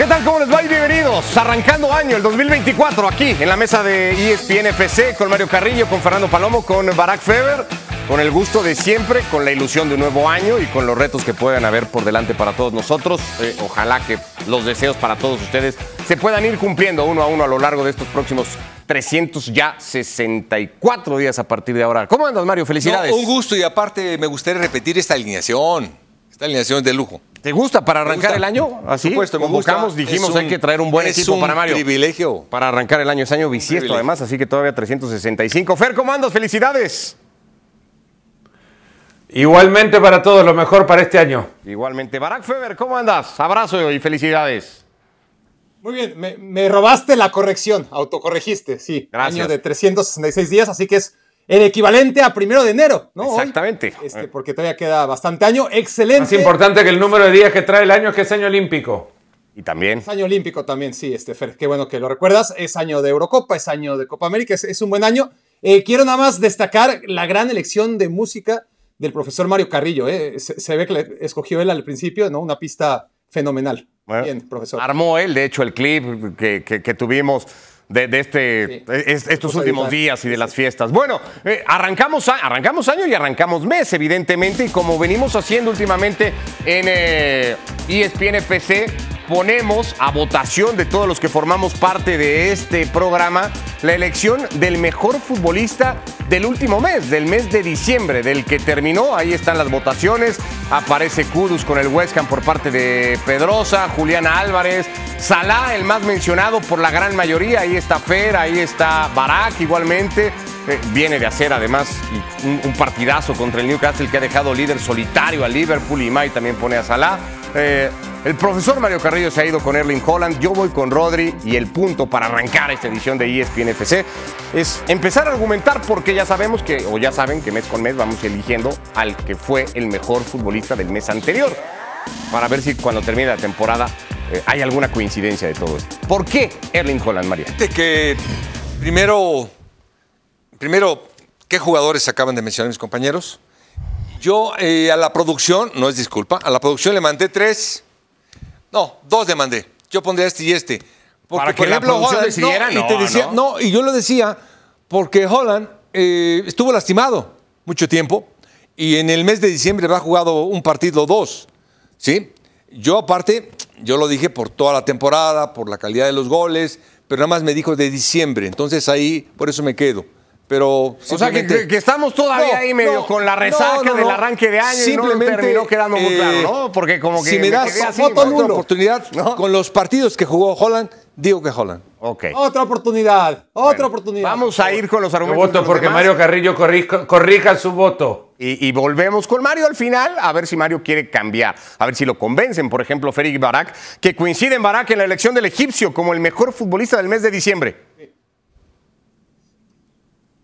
¿Qué tal? ¿Cómo les va? Y bienvenidos. Arrancando año, el 2024, aquí en la mesa de ESPN FC con Mario Carrillo, con Fernando Palomo, con Barack Feber, con el gusto de siempre, con la ilusión de un nuevo año y con los retos que puedan haber por delante para todos nosotros. Eh, ojalá que los deseos para todos ustedes se puedan ir cumpliendo uno a uno a lo largo de estos próximos 300 ya 64 días a partir de ahora. ¿Cómo andas, Mario? Felicidades. No, un gusto y aparte me gustaría repetir esta alineación. Esta alineación es de lujo. ¿Te gusta para arrancar gusta. el año? Así, Por supuesto, me convocamos, dijimos un- hay que traer un buen es equipo un para Mario. privilegio. Para arrancar el año, es año bisiesto además, así que todavía 365. Fer, ¿cómo andas? Felicidades. Igualmente para todos, lo mejor para este año. Igualmente, Barack Feber, ¿cómo andas? Abrazo y felicidades. Muy bien, me, me robaste la corrección, autocorregiste, sí. Gracias. Año de 366 días, así que es el equivalente a primero de enero, ¿no? Hoy, Exactamente. este, porque todavía queda bastante año. Excelente. Más importante que el número de días que trae el año es que es año olímpico. Y también, Es año olímpico también, sí, este Fer, qué bueno que lo recuerdas. Es año de Eurocopa, es año de Copa América, es, es un buen año. Eh, quiero nada más destacar la gran elección de música del profesor Mario Carrillo. eh. Se, se ve que le escogió él al principio, ¿no? Una pista fenomenal. bueno, Bien, profesor. armó él, de hecho, el clip que, que- que tuvimos de, de este, Sí. es- estos últimos días y de las fiestas. Bueno, eh, arrancamos, a- arrancamos año y arrancamos mes, evidentemente, y como venimos haciendo últimamente en eh, ESPN FC, ponemos a votación de todos los que formamos parte de este programa la elección del mejor futbolista del último mes, del mes de diciembre, del que terminó. Ahí están las votaciones. Aparece Kudus con el West Ham por parte de Pedrosa, Juliana Álvarez, Salah, el más mencionado por la gran mayoría. Ahí está Fer, ahí está Barak igualmente. Eh, viene de hacer además un partidazo contra el Newcastle que ha dejado líder solitario a Liverpool y May también pone a Salah. Eh, el profesor Mario Carrillo se ha ido con Erling Holland, yo voy con Rodri y el punto para arrancar esta edición de ESPN FC es empezar a argumentar porque ya sabemos que, o ya saben que mes con mes vamos eligiendo al que fue el mejor futbolista del mes anterior para ver si cuando termine la temporada eh, hay alguna coincidencia de todo esto. ¿Por qué Erling Holland, Mario? Fíjate que primero, primero, ¿qué jugadores acaban de mencionar mis compañeros? Yo eh, a la producción, no es disculpa, a la producción le mandé tres, no, dos le mandé. Yo pondría este y este. Para que la producción decidiera, y no, te decía- no. no, y yo lo decía porque Holland eh, estuvo lastimado mucho tiempo y en el mes de diciembre va jugado un partido dos. ¿Sí? Yo aparte, yo lo dije por toda la temporada, por la calidad de los goles, pero nada más me dijo de diciembre, entonces ahí por eso me quedo. Pero O sea, que, simplemente- que estamos todavía No, ahí medio no, con la resaca no, no, del no. arranque de año y no Simplemente, terminó quedando muy eh, claro, ¿no? Porque como que si me das así, ¿no? otra oportunidad ¿No? con los partidos que jugó Holland, digo que Holland. Ok. Otra oportunidad, otra Bueno, oportunidad. Vamos a ir con los Yo argumentos. de voto porque demás. Mario Carrillo corrija, corrija su voto. Y, y volvemos con Mario al final, a ver si Mario quiere cambiar, a ver si lo convencen, por ejemplo, Ferik Barak, que coincide en Barak en la elección del egipcio como el mejor futbolista del mes de diciembre.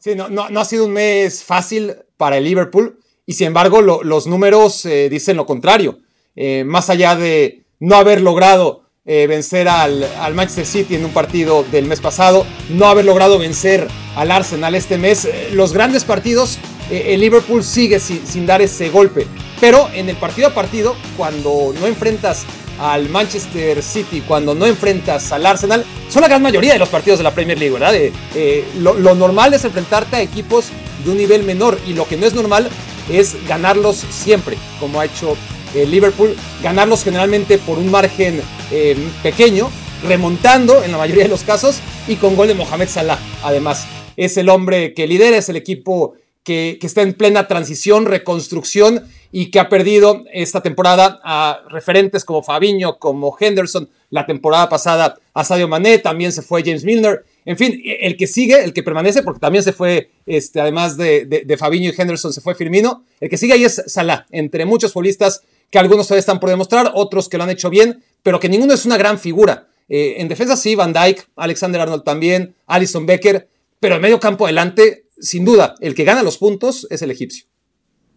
Sí, no, no, ha sido un mes fácil para el Liverpool y sin embargo lo- los números eh, dicen lo contrario. Eh, más allá de no haber logrado eh, vencer al, Manchester City en un partido del mes pasado, no haber logrado vencer al Arsenal este mes, los grandes partidos, el Liverpool sigue sin, sin dar ese golpe. Pero en el partido a partido, cuando no enfrentas al Manchester City, cuando no enfrentas al Arsenal, son la gran mayoría de los partidos de la Premier League, ¿verdad? Eh, eh, lo, normal es enfrentarte a equipos de un nivel menor y lo que no es normal es ganarlos siempre, como ha hecho el Liverpool, ganarlos generalmente por un margen eh, pequeño, remontando en la mayoría de los casos y con gol de Mohamed Salah. Además, es el hombre que lidera, es el equipo que está en plena transición, reconstrucción y que ha perdido esta temporada a referentes como Fabiño, como Henderson, la temporada pasada a Sadio Mané, también se fue James Milner. En fin, el que sigue, el que permanece, porque también se fue, este, además de, de, Fabiño y Henderson, se fue Firmino. El que sigue ahí es Salah, entre muchos futbolistas que algunos todavía están por demostrar, otros que lo han hecho bien, pero que ninguno es una gran figura. Eh, en defensa sí, Van Dijk, Alexander Arnold también, Alison Becker, pero en medio campo adelante, sin duda, el que gana los puntos es el egipcio.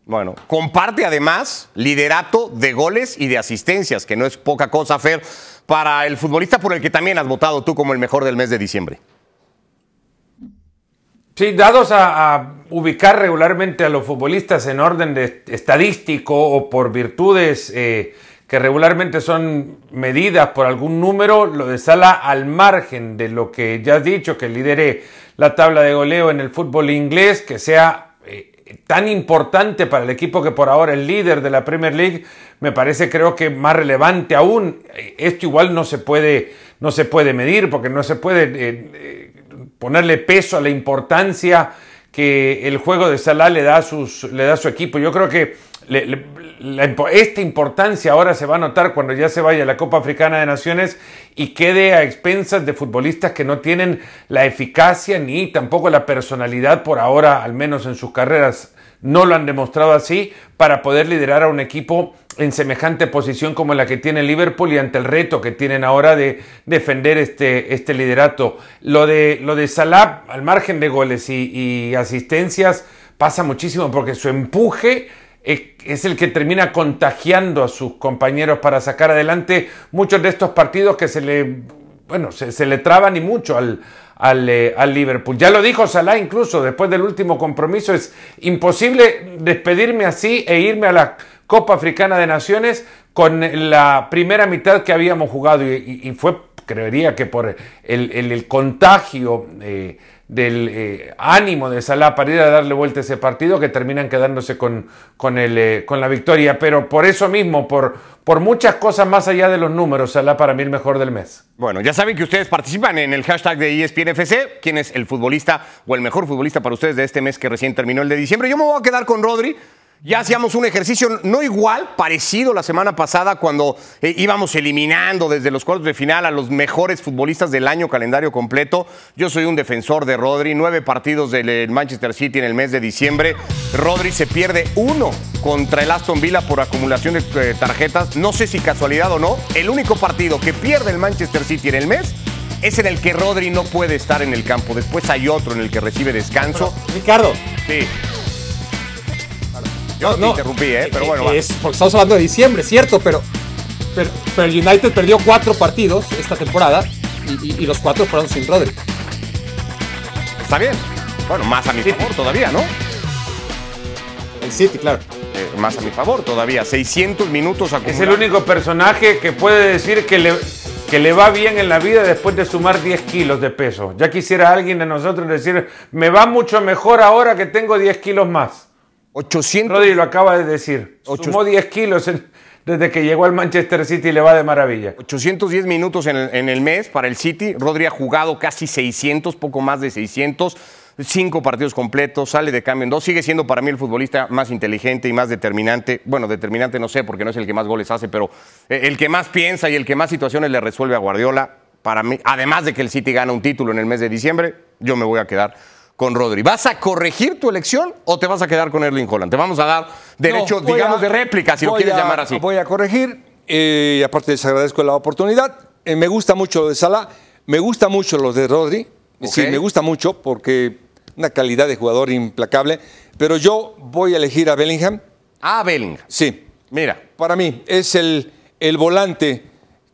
Bueno, comparte además liderato de goles y de asistencias, que no es poca cosa, Fer, para el futbolista por el que también has votado tú como el mejor del mes de diciembre. Sí, dados a, ubicar regularmente a los futbolistas en orden de estadístico o por virtudes eh, que regularmente son medidas por algún número, lo de Sala al margen de lo que ya has dicho, que lidere la tabla de goleo en el fútbol inglés, que sea tan importante para el equipo que por ahora es líder de la Premier League, me parece creo que más relevante aún. Esto igual no se puede, no se puede medir porque no se puede eh, eh, ponerle peso a la importancia que el juego de Salah le da a, sus, le da a su equipo. Yo creo que esta importancia ahora se va a notar cuando ya se vaya a la Copa Africana de Naciones y quede a expensas de futbolistas que no tienen la eficacia ni tampoco la personalidad por ahora, al menos en sus carreras no lo han demostrado así, para poder liderar a un equipo en semejante posición como la que tiene Liverpool y ante el reto que tienen ahora de defender este, este liderato. Lo de, lo de Salah, al margen de goles y, asistencias, pasa muchísimo porque su empuje es el que termina contagiando a sus compañeros para sacar adelante muchos de estos partidos que se le, bueno, se, le traban y mucho al, eh, al, Liverpool. Ya lo dijo Salah incluso después del último compromiso, es imposible despedirme así e irme a la Copa Africana de Naciones con la primera mitad que habíamos jugado y, fue, creería que por el, contagio eh, del eh, ánimo de Salah para ir a darle vuelta a ese partido que terminan quedándose con, con, el, con la victoria. Pero por eso mismo, por, por muchas cosas más allá de los números, Salah para mí el mejor del mes. Bueno, ya saben que ustedes participan en el hashtag de ESPNFC. ¿Quién es el futbolista o el mejor futbolista para ustedes de este mes que recién terminó el de diciembre? Yo me voy a quedar con Rodri. Ya hacíamos un ejercicio no igual, parecido la semana pasada cuando eh, íbamos eliminando desde los cuartos de final a los mejores futbolistas del año calendario completo. Yo soy un defensor de Rodri, nueve partidos del Manchester City en el mes de diciembre. Rodri se pierde uno contra el Aston Villa por acumulación de eh, tarjetas. No sé si casualidad o no, el único partido que pierde el Manchester City en el mes es en el que Rodri no puede estar en el campo. Después hay otro en el que recibe descanso. Ricardo. Sí. Yo no, te interrumpí, ¿eh? Pero bueno, es porque estamos hablando de diciembre, cierto, pero, pero, el United perdió cuatro partidos esta temporada y, los cuatro fueron sin Rodri. Está bien. Bueno, más a mi favor todavía, ¿no? El City, claro. Eh, más a mi favor todavía. 600 minutos acumulados. Es el único personaje que puede decir que le, que le va bien en la vida después de sumar 10 kilos de peso. Ya quisiera alguien de nosotros decir, me va mucho mejor ahora que tengo 10 kilos más. 800. Rodri lo acaba de decir. Sumó 10 kilos desde que llegó al Manchester City y le va de maravilla. 810 minutos en el, mes para el City. Rodri ha jugado casi 600, poco más de 600. Cinco partidos completos, sale de cambio en dos. Sigue siendo para mí el futbolista más inteligente y más determinante. Bueno, determinante no sé porque no es el que más goles hace, pero eh, el que más piensa y el que más situaciones le resuelve a Guardiola. Para mí, además de que el City gana un título en el mes de diciembre, yo me voy a quedar con Rodri. ¿Vas a corregir tu elección o te vas a quedar con Erling Holland? Te vamos a dar derecho, digamos, de réplica, si lo quieres llamar así. Voy a corregir, eh, y aparte les agradezco la oportunidad. Eh, me gusta mucho lo de Salah, me gusta mucho lo de Rodri. Sí, me gusta mucho porque una calidad de jugador implacable. Pero yo voy a elegir a Bellingham. Ah, Bellingham. Sí. Mira. Para mí es el, el volante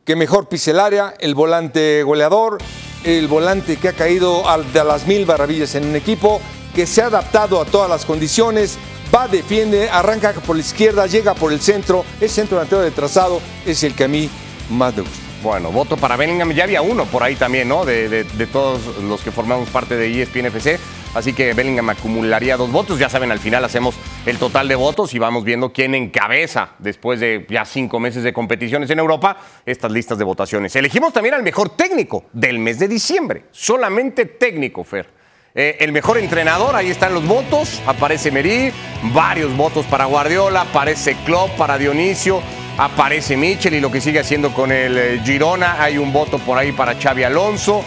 que mejor pise el área, el volante goleador, el volante que ha caído de las mil maravillas en un equipo, que se ha adaptado a todas las condiciones, va, defiende, arranca por la izquierda, llega por el centro, es centro delantero de trazado, es el que a mí más me gusta. Bueno, voto para Bellingham. Ya había uno por ahí también, ¿no? De, todos los que formamos parte de ESPN FC. Así que Bellingham acumularía dos votos. Ya saben, al final hacemos el total de votos y vamos viendo quién encabeza después de ya cinco meses de competiciones en Europa estas listas de votaciones. Elegimos también al mejor técnico del mes de diciembre. Solamente técnico, Fer. Eh, el mejor entrenador, ahí están los votos. Aparece Merí, varios votos para Guardiola, aparece Klopp para Dionisio, aparece Michel y lo que sigue haciendo con el eh, Girona. Hay un voto por ahí para Xavi Alonso.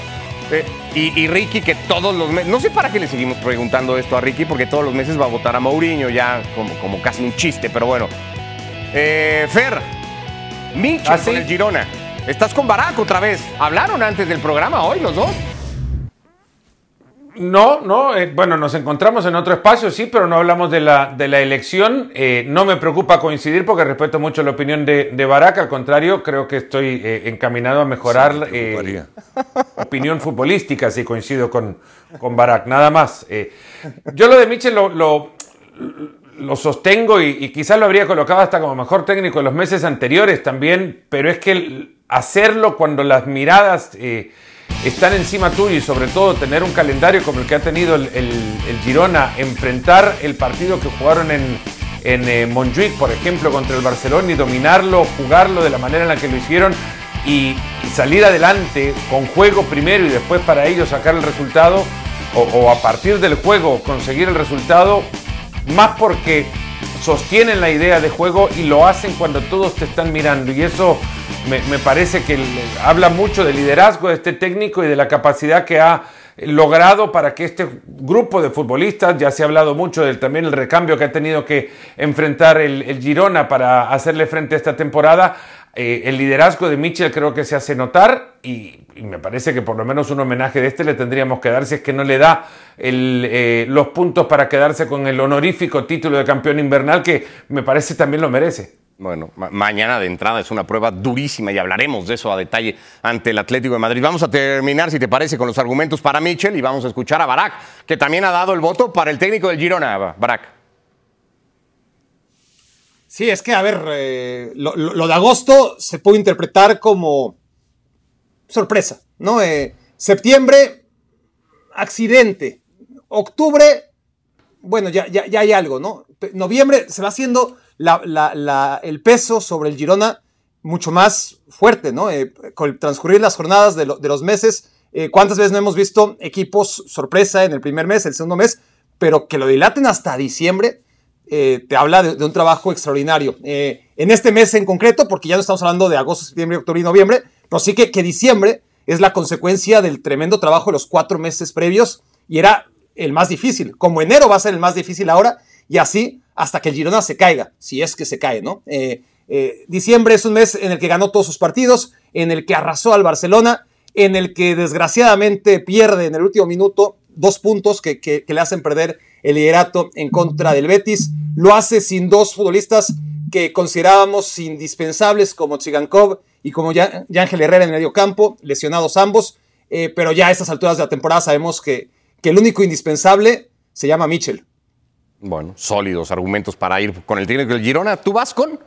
Eh, y, Ricky, que todos los meses, no sé para qué le seguimos preguntando esto a Ricky, porque todos los meses va a votar a Mourinho, ya como, casi un chiste, pero bueno. Eh, Fer, Michel ¿Ah, con el Girona. Estás con Barack otra vez. ¿Hablaron antes del programa hoy los dos? No, no, eh, bueno, nos encontramos en otro espacio, sí, pero no hablamos de la, de la elección. Eh, no me preocupa coincidir porque respeto mucho la opinión de, de Barack, al contrario, creo que estoy eh, encaminado a mejorar la opinión futbolística si coincido con, con Barack, nada más. yo lo de Michel lo, lo sostengo y, quizás lo habría colocado hasta como mejor técnico en los meses anteriores también, pero es que hacerlo cuando las miradas eh, están encima tuyo y sobre todo tener un calendario como el que ha tenido el, Girona, enfrentar el partido que jugaron en, en eh, Montjuic, por ejemplo, contra el Barcelona y dominarlo, jugarlo de la manera en la que lo hicieron y, salir adelante con juego primero y después para ellos sacar el resultado o, a partir del juego conseguir el resultado, más porque sostienen la idea de juego y lo hacen cuando todos te están mirando. Y eso me, parece que habla mucho del liderazgo de este técnico y de la capacidad que ha logrado para que este grupo de futbolistas, ya se ha hablado mucho del también el recambio que ha tenido que enfrentar el, Girona para hacerle frente a esta temporada, eh, el liderazgo de Mitchell creo que se hace notar y, me parece que por lo menos un homenaje de este le tendríamos que dar si es que no le da eh, los puntos para quedarse con el honorífico título de campeón invernal que me parece también lo merece. Bueno, mañana de entrada es una prueba durísima y hablaremos de eso a detalle ante el Atlético de Madrid. Vamos a terminar, si te parece, con los argumentos para Michel y vamos a escuchar a Barak, que también ha dado el voto para el técnico del Girona, Barak. Sí, es que, a ver, eh, lo, de agosto se puede interpretar como sorpresa, ¿no? Eh, septiembre, accidente. Octubre, bueno, ya, ya, ya hay algo, ¿no? Noviembre se va haciendo el peso sobre el Girona mucho más fuerte, ¿no? Eh, con transcurrir las jornadas de, los meses, eh, ¿cuántas veces no hemos visto equipos sorpresa en el primer mes, el segundo mes, pero que lo dilaten hasta diciembre? Te habla de, un trabajo extraordinario. en este mes en concreto, porque ya no estamos hablando de agosto, septiembre, octubre y noviembre, pero sí que, que diciembre es la consecuencia del tremendo trabajo de los cuatro meses previos y era el más difícil. Como enero va a ser el más difícil ahora, y así hasta que el Girona se caiga, si es que se cae, ¿no? Eh, eh, diciembre es un mes en el que ganó todos sus partidos, en el que arrasó al Barcelona, en el que desgraciadamente pierde en el último minuto dos puntos que, le hacen perder el liderato en contra del Betis. Lo hace sin dos futbolistas que considerábamos indispensables como Chigankov y como Ángel Herrera en medio campo, lesionados ambos, eh, pero ya a estas alturas de la temporada sabemos que, que el único indispensable se llama Mitchell. Bueno, sólidos argumentos para ir con el técnico del Girona. ¿Tú vas con?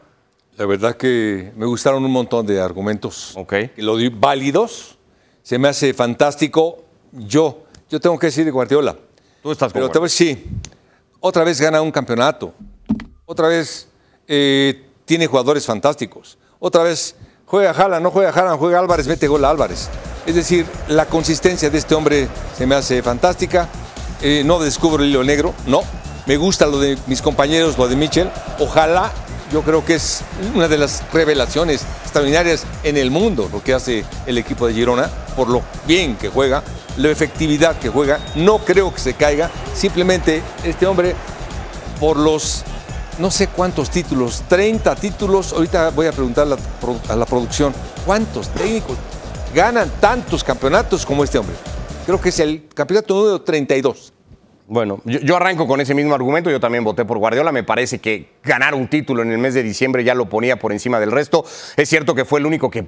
La verdad que me gustaron un montón de argumentos. Ok. Lo di válidos. Se me hace fantástico. Yo, yo tengo que decir de Guardiola. Tú estás Pero otra vez sí. Otra vez gana un campeonato. Otra vez eh, tiene jugadores fantásticos. Otra vez juega Jala, no juega Jala, juega Álvarez, mete gol a Álvarez. Es decir, la consistencia de este hombre se me hace fantástica. Eh, no descubro el hilo negro, no me gusta lo de mis compañeros, lo de Mitchell. Ojalá, yo creo que es una de las revelaciones extraordinarias en el mundo lo que hace el equipo de Girona, por lo bien que juega, la efectividad que juega. No creo que se caiga. Simplemente este hombre, por los no sé cuántos títulos, 30 títulos. Ahorita voy a preguntar a la, producción, ¿cuántos técnicos ganan tantos campeonatos como este hombre? Creo que es el campeonato número 32. Bueno, yo, arranco con ese mismo argumento. Yo también voté por Guardiola. Me parece que ganar un título en el mes de diciembre ya lo ponía por encima del resto. Es cierto que fue el único que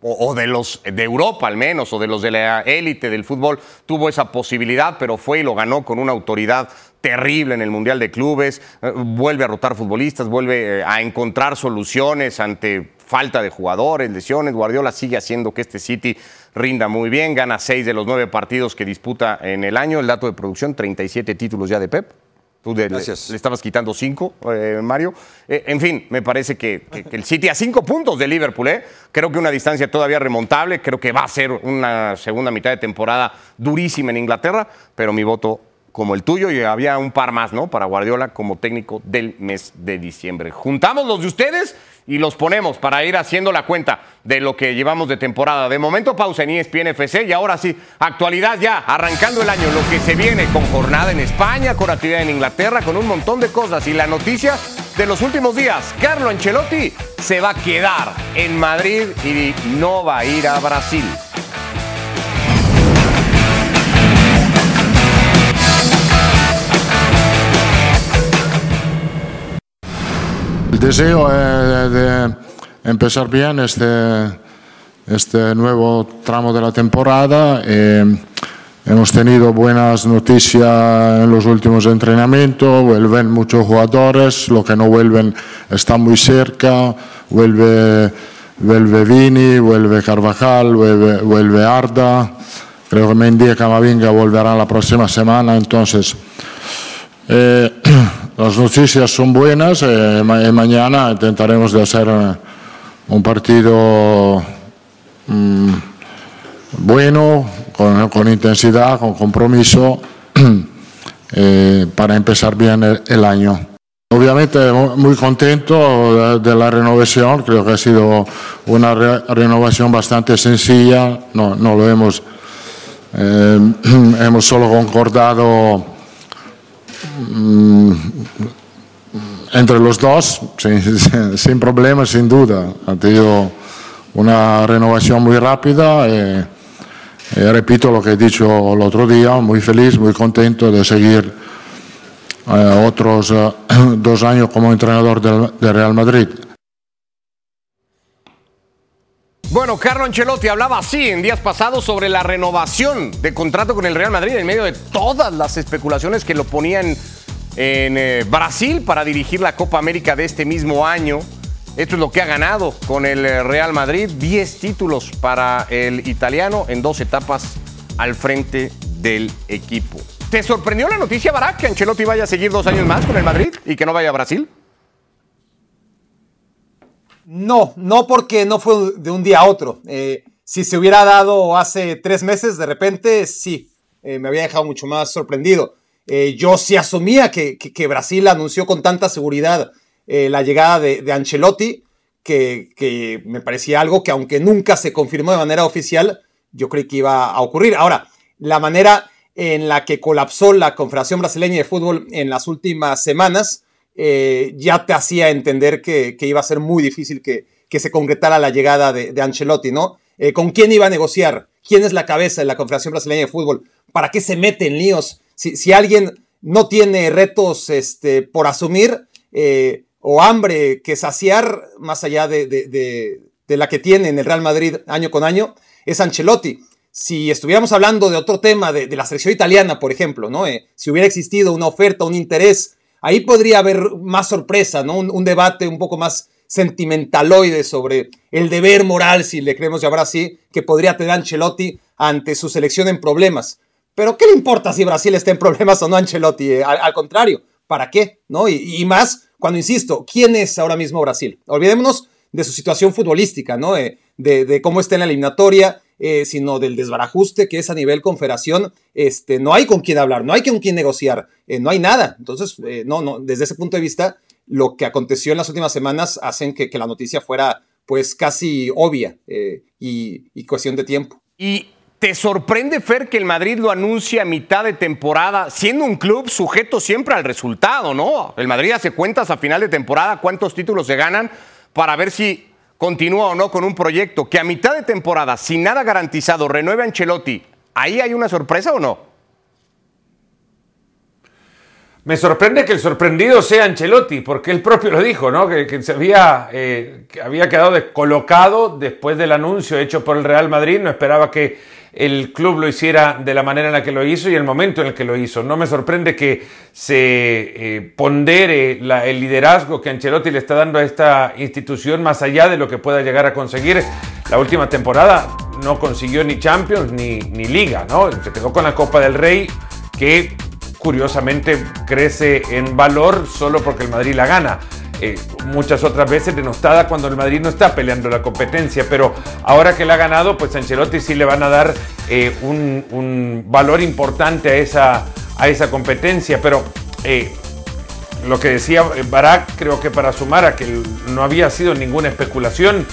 o, de los de Europa al menos, o de los de la élite del fútbol, tuvo esa posibilidad, pero fue y lo ganó con una autoridad terrible en el Mundial de Clubes, eh, vuelve a rotar futbolistas, vuelve eh, a encontrar soluciones ante falta de jugadores, lesiones. Guardiola sigue haciendo que este City rinda muy bien, gana seis de los nueve partidos que disputa en el año. El dato de producción, 37 títulos ya de Pep. Tú le, estabas quitando cinco, eh, Mario. Eh, en fin, me parece que, el City a cinco puntos de Liverpool, ¿eh? creo que una distancia todavía remontable. Creo que va a ser una segunda mitad de temporada durísima en Inglaterra, pero mi voto como el tuyo y había un par más, ¿no? Para Guardiola como técnico del mes de diciembre. Juntamos los de ustedes y los ponemos para ir haciendo la cuenta de lo que llevamos de temporada. De momento pausa en ESPN y ahora sí, actualidad ya, arrancando el año, lo que se viene con jornada en España, con actividad en Inglaterra, con un montón de cosas y la noticia de los últimos días, Carlo Ancelotti se va a quedar en Madrid y no va a ir a Brasil. El deseo es de empezar bien este, este nuevo tramo de la temporada. Eh, hemos tenido buenas noticias en los últimos entrenamientos, vuelven muchos jugadores, los que no vuelven están muy cerca, vuelve, vuelve Vini, vuelve Carvajal, vuelve, vuelve Arda, creo que Mendy y Camavinga volverán la próxima semana, entonces eh, las noticias son buenas eh, y mañana intentaremos de hacer eh, un partido mm, bueno, con, intensidad, con compromiso, para empezar bien el, año. Obviamente muy contento de, la renovación, creo que ha sido una renovación bastante sencilla, no, no lo hemos, hemos solo concordado entre los dos, sin, problemas, sin duda. Ha tenido una renovación muy rápida. Repito lo que he dicho el otro día, muy feliz, muy contento de seguir eh, otros eh, dos años como entrenador del Real Madrid. Bueno, Carlo Ancelotti hablaba así en días pasados sobre la renovación de contrato con el Real Madrid en medio de todas las especulaciones que lo ponían en eh, Brasil para dirigir la Copa América de este mismo año. Esto es lo que ha ganado con el eh, Real Madrid, 10 títulos para el italiano en dos etapas al frente del equipo. ¿Te sorprendió la noticia, Barak, que Ancelotti vaya a seguir dos años más con el Madrid y que no vaya a Brasil? No, no porque no fue de un día a otro. Eh, si se hubiera dado hace tres meses, de repente sí, eh, me había dejado mucho más sorprendido. Eh, yo sí asumía que, Brasil anunció con tanta seguridad la llegada de, Ancelotti, que, que, me parecía algo que aunque nunca se confirmó de manera oficial, yo creí que iba a ocurrir. Ahora, la manera en la que colapsó la Confederación Brasileña de Fútbol en las últimas semanas, eh, ya te hacía entender que, iba a ser muy difícil que, se concretara la llegada de, Ancelotti, ¿no? Eh, ¿Con quién iba a negociar? ¿Quién es la cabeza de la Confederación Brasileña de Fútbol? ¿Para qué se mete en líos? Si, alguien no tiene retos este, por asumir eh, o hambre que saciar, más allá de, la que tiene en el Real Madrid año con año, es Ancelotti. Si estuviéramos hablando de otro tema, de, la selección italiana, por ejemplo, ¿no? si hubiera existido una oferta, un interés Ahí podría haber más sorpresa, ¿no? Un, debate un poco más sentimentaloide sobre el deber moral, si le queremos llamar así, que podría tener Ancelotti ante su selección en problemas. Pero ¿qué le importa si Brasil está en problemas o no Ancelotti? Eh, al, contrario, ¿para qué? ¿No? Y, más cuando, insisto, ¿quién es ahora mismo Brasil? Olvidémonos de su situación futbolística, ¿no? Eh, de, cómo está en la eliminatoria, eh, sino del desbarajuste que es a nivel confederación. Este, no hay con quién hablar, no hay con quién negociar, eh, no hay nada. Entonces, eh, no, no, desde ese punto de vista, lo que aconteció en las últimas semanas hacen que, la noticia fuera pues casi obvia y, y cuestión de tiempo. Y ¿Te sorprende, Fer, que el Madrid lo anuncie a mitad de temporada, siendo un club sujeto siempre al resultado, ¿no? El Madrid hace cuentas a final de temporada, cuántos títulos se ganan, para ver si continúa o no con un proyecto que a mitad de temporada, sin nada garantizado, renueve a Ancelotti, ¿ahí hay una sorpresa o no? Me sorprende que el sorprendido sea Ancelotti, porque él propio lo dijo, ¿no? Que, se había, eh, que había quedado descolocado después del anuncio hecho por el Real Madrid. No esperaba que el club lo hiciera de la manera en la que lo hizo y el momento en el que lo hizo. No me sorprende que se eh, pondere el liderazgo que Ancelotti le está dando a esta institución más allá de lo que pueda llegar a conseguir. La última temporada no consiguió ni Champions ni, ni Liga, ¿no? Se quedó con la Copa del Rey que curiosamente crece en valor solo porque el Madrid la gana. Eh, muchas otras veces denostada cuando el Madrid no está peleando la competencia, pero ahora que la ha ganado, pues Ancelotti sí le van a dar eh, un, valor importante a esa, a esa competencia, pero eh, lo que decía Barak, creo que para sumar a que no había sido ninguna especulación,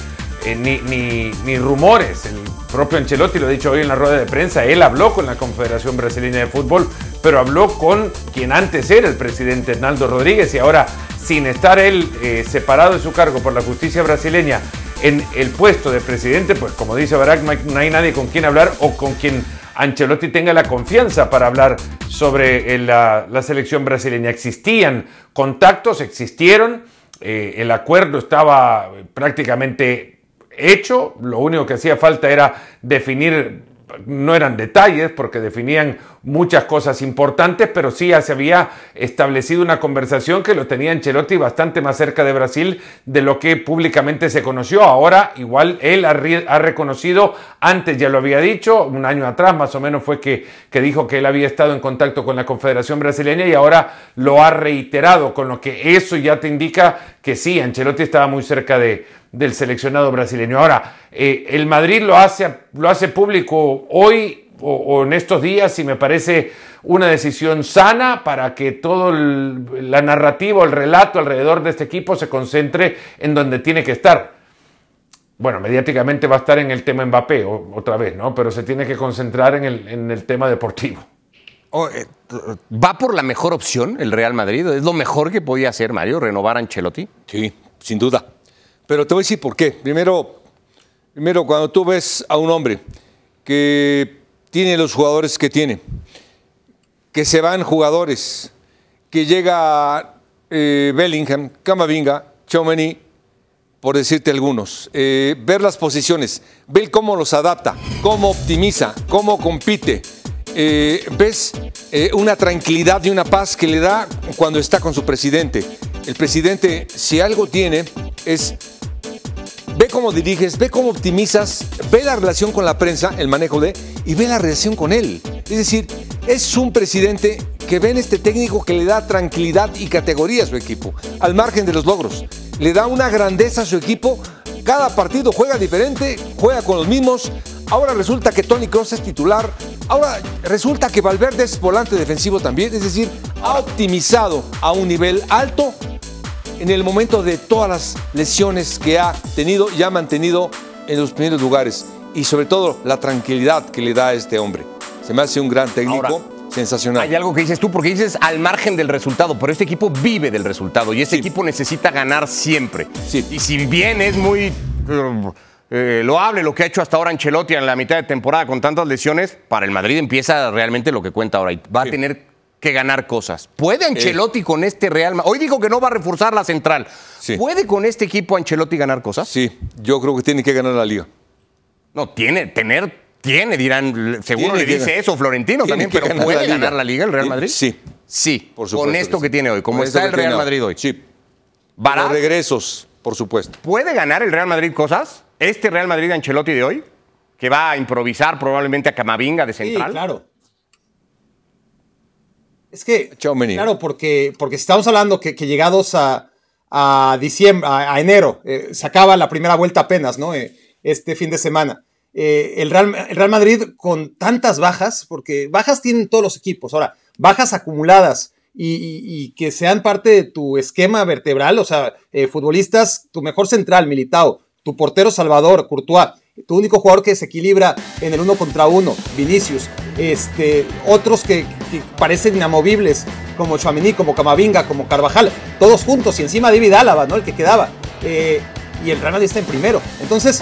ni, ni, ni, rumores. El propio Ancelotti lo ha dicho hoy en la rueda de prensa. Él habló con la Confederación Brasileña de Fútbol, pero habló con quien antes era el presidente Hernaldo Rodríguez y ahora sin estar él eh, separado de su cargo por la justicia brasileña en el puesto de presidente, pues como dice Barack, no hay nadie con quien hablar o con quien Ancelotti tenga la confianza para hablar sobre eh, la, selección brasileña. Existían contactos, existieron, eh, el acuerdo estaba prácticamente hecho, lo único que hacía falta era definir no eran detalles porque definían muchas cosas importantes, pero sí ya se había establecido una conversación que lo tenía Ancelotti bastante más cerca de Brasil de lo que públicamente se conoció. Ahora igual él ha, reconocido, antes ya lo había dicho, un año atrás más o menos fue que, que dijo que él había estado en contacto con la Confederación Brasileña y ahora lo ha reiterado, con lo que eso ya te indica que sí, Ancelotti estaba muy cerca de, del seleccionado brasileño. Ahora, eh, el Madrid lo hace, lo hace público hoy o, en estos días y me parece una decisión sana para que todo la narrativa, el relato alrededor de este equipo se concentre en donde tiene que estar. Bueno, mediáticamente va a estar en el tema Mbappé otra vez, ¿no? Pero se tiene que concentrar en el, en el tema deportivo. Oh, eh, ¿Va por la mejor opción el Real Madrid? ¿Es lo mejor que podía hacer Mario, renovar a Ancelotti? Sí, sin duda. Pero te voy a decir por qué. Primero, primero cuando tú ves a un hombre que tiene los jugadores que tiene, que se van jugadores, que llega eh, Bellingham, Camavinga, Chomeni, por decirte algunos, eh, ver las posiciones, ver cómo los adapta, cómo optimiza, cómo compite, eh, ves eh, una tranquilidad y una paz que le da cuando está con su presidente. El presidente, si algo tiene, es ve cómo diriges, ve cómo optimizas, ve la relación con la prensa, el manejo de, y ve la relación con él. Es decir, es un presidente que ve en este técnico que le da tranquilidad y categoría a su equipo, al margen de los logros. Le da una grandeza a su equipo. Cada partido juega diferente, juega con los mismos, Ahora resulta que Tony Cross es titular. Ahora resulta que Valverde es volante defensivo también. Es decir, ha optimizado a un nivel alto en el momento de todas las lesiones que ha tenido y ha mantenido en los primeros lugares. Y sobre todo la tranquilidad que le da a este hombre. Se me hace un gran técnico. sensacional. Hay algo que dices tú, porque dices al margen del resultado, pero este equipo vive del resultado y este equipo necesita ganar siempre. Sí. Y si bien es muy eh, lo hable, lo que ha hecho hasta ahora Ancelotti en la mitad de temporada con tantas lesiones, para el Madrid empieza realmente lo que cuenta ahora. Y va a tener que ganar cosas. ¿Puede Ancelotti con este Real Madrid? Hoy dijo que no va a reforzar la central. ¿Puede con este equipo Ancelotti ganar cosas? Sí, yo creo que tiene que ganar la liga. No, tiene, tener, tiene, dirán, seguro le dice eso Florentino también, pero ¿puede ganar la liga el Real Madrid? Sí. Sí, por supuesto. Con esto que, tiene hoy, como está el Real Madrid hoy. Sí. Los regresos, por supuesto. ¿Puede ganar el Real Madrid cosas? este Real Madrid de Ancelotti de hoy, que va a improvisar probablemente a Camavinga de central. Sí, claro. Es que, claro, porque, porque estamos hablando que, llegados a, diciembre, a, enero, eh, se acaba la primera vuelta apenas, ¿no? Eh, este fin de semana. Eh, el, Real, Real Madrid con tantas bajas, porque bajas tienen todos los equipos, ahora, bajas acumuladas y, que sean parte de tu esquema vertebral, o sea, futbolistas, tu mejor central, militado, tu portero Salvador, Courtois, tu único jugador que se equilibra en el uno contra uno, Vinicius, este, otros que, parecen inamovibles, como Chouamini, como Camavinga, como Carvajal, todos juntos, y encima David Álava, ¿no? El que quedaba. Eh, y el Real Madrid está en primero. Entonces,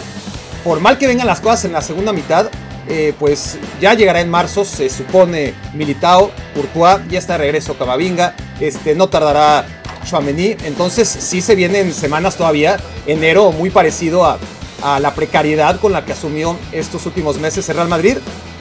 por mal que vengan las cosas en la segunda mitad, eh, pues ya llegará en marzo, se supone Militao, Courtois, ya está de regreso Camavinga, este, no tardará Chouameni. Entonces sí se vienen semanas todavía, enero muy parecido a, la precariedad con la que asumió estos últimos meses el Real Madrid.